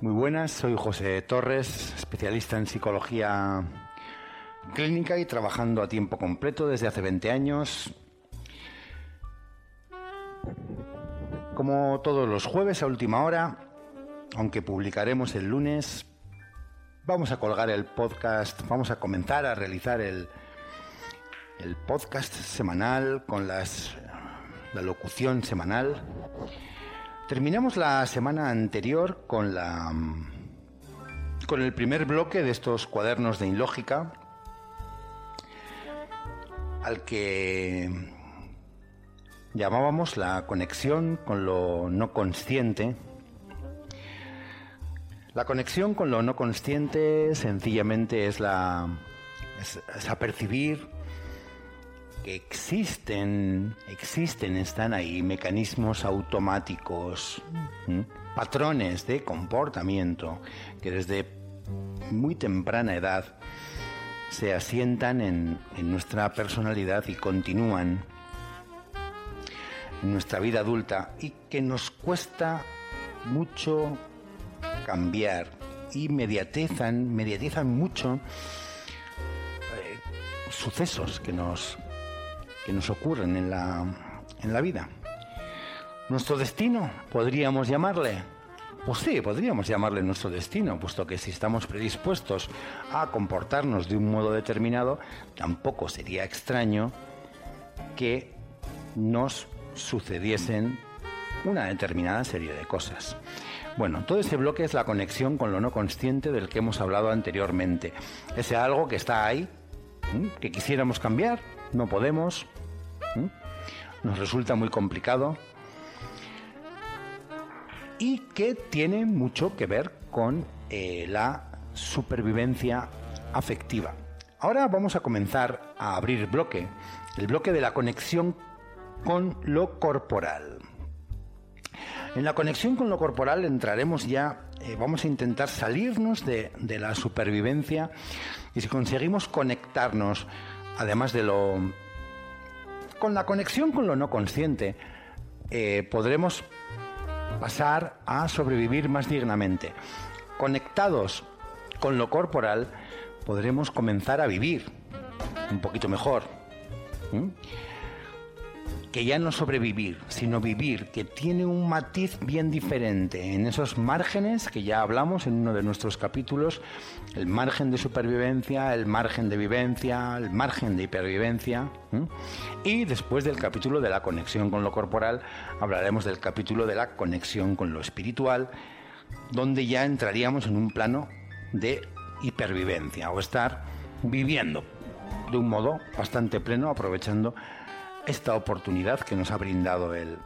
Muy buenas, soy José Torres, especialista en psicología clínica y trabajando a tiempo completo desde hace 20 años. Como todos los jueves a última hora, aunque publicaremos el lunes, vamos a colgar el podcast, vamos a comenzar a realizar el, el podcast semanal con las, la locución semanal Terminamos la semana anterior con la con el primer bloque de estos cuadernos de Inlógica al que llamábamos la conexión con lo no consciente. La conexión con lo no consciente sencillamente es la es, es apercibir existen, existen, están ahí mecanismos automáticos, patrones de comportamiento que desde muy temprana edad se asientan en, en nuestra personalidad y continúan en nuestra vida adulta y que nos cuesta mucho cambiar y mediatizan, mucho eh, sucesos que nos que nos ocurren en la, en la vida. Nuestro destino, podríamos llamarle. Pues sí, podríamos llamarle nuestro destino, puesto que si estamos predispuestos a comportarnos de un modo determinado, tampoco sería extraño que nos sucediesen una determinada serie de cosas. Bueno, todo ese bloque es la conexión con lo no consciente del que hemos hablado anteriormente. Ese algo que está ahí, que quisiéramos cambiar, no podemos, nos resulta muy complicado y que tiene mucho que ver con eh, la supervivencia afectiva. Ahora vamos a comenzar a abrir bloque, el bloque de la conexión con lo corporal. En la conexión con lo corporal entraremos ya, eh, vamos a intentar salirnos de, de la supervivencia y si conseguimos conectarnos, además de lo con la conexión con lo no consciente, eh, podremos pasar a sobrevivir más dignamente. Conectados con lo corporal, podremos comenzar a vivir un poquito mejor que ya no sobrevivir, sino vivir, que tiene un matiz bien diferente en esos márgenes que ya hablamos en uno de nuestros capítulos, el margen de supervivencia, el margen de vivencia, el margen de hipervivencia. Y después del capítulo de la conexión con lo corporal, hablaremos del capítulo de la conexión con lo espiritual, donde ya entraríamos en un plano de hipervivencia o estar viviendo de un modo bastante pleno, aprovechando esta oportunidad que nos ha brindado el,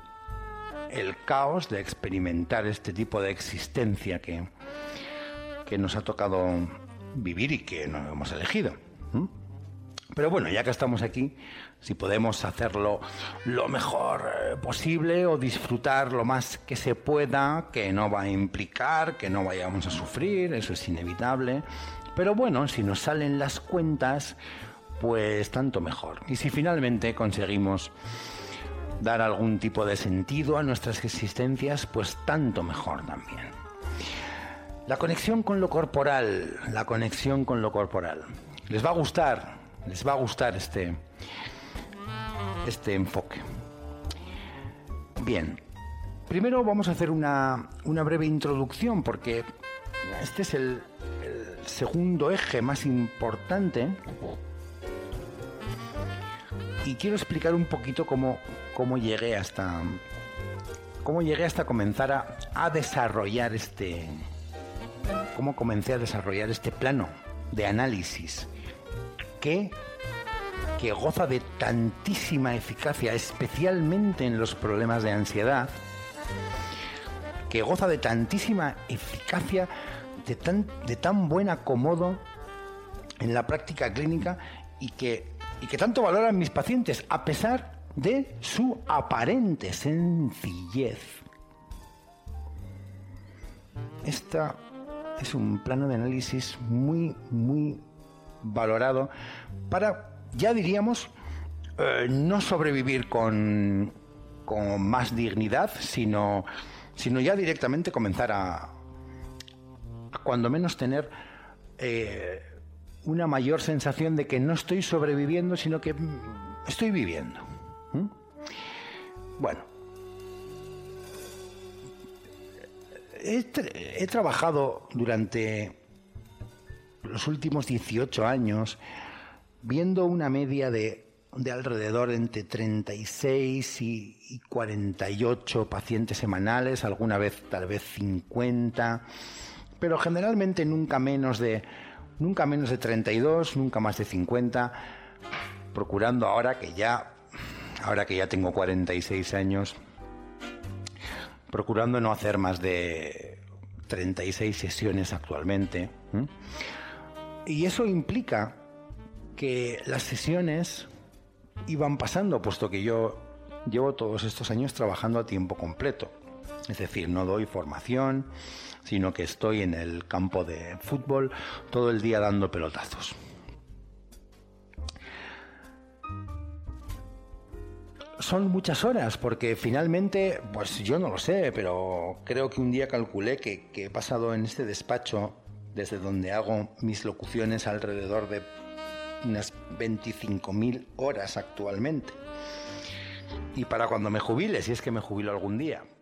el caos de experimentar este tipo de existencia que, que nos ha tocado vivir y que no hemos elegido. Pero bueno, ya que estamos aquí, si podemos hacerlo lo mejor eh, posible o disfrutar lo más que se pueda, que no va a implicar que no vayamos a sufrir, eso es inevitable. Pero bueno, si nos salen las cuentas, pues tanto mejor. Y si finalmente conseguimos dar algún tipo de sentido a nuestras existencias, pues tanto mejor también. La conexión con lo corporal, la conexión con lo corporal. Les va a gustar, les va a gustar este, este enfoque. Bien, primero vamos a hacer una, una breve introducción porque este es el, el segundo eje más importante y quiero explicar un poquito cómo, cómo llegué hasta cómo llegué hasta comenzar a, desarrollar este cómo comencé a desarrollar este plano de análisis que que goza de tantísima eficacia, especialmente en los problemas de ansiedad, que goza de tantísima eficacia, de tan, de tan buen acomodo en la práctica clínica y que y que tanto valoran mis pacientes a pesar de su aparente sencillez. esta es un plano de análisis muy, muy valorado para, ya diríamos, eh, no sobrevivir con, con más dignidad, sino, sino ya directamente comenzar a, a cuando menos tener eh, una mayor sensación de que no estoy sobreviviendo, sino que estoy viviendo. Bueno, he, trabajado durante los últimos 18 años viendo una media de, alrededor entre 36 y, y 48 pacientes semanales, alguna vez tal vez 50, pero generalmente nunca menos de nunca menos de 32, nunca más de 50, procurando ahora que ya ahora que ya tengo 46 años procurando no hacer más de 36 sesiones actualmente. Y eso implica que las sesiones iban pasando, puesto que yo llevo todos estos años trabajando a tiempo completo. Es decir, no doy formación, sino que estoy en el campo de fútbol todo el día dando pelotazos. son muchas horas, porque finalmente, pues yo no lo sé, pero creo que un día calculé que, he pasado en este despacho, desde donde hago mis locuciones, alrededor de unas 25.000 horas actualmente. Y para cuando me jubile, si es que me jubilo algún día,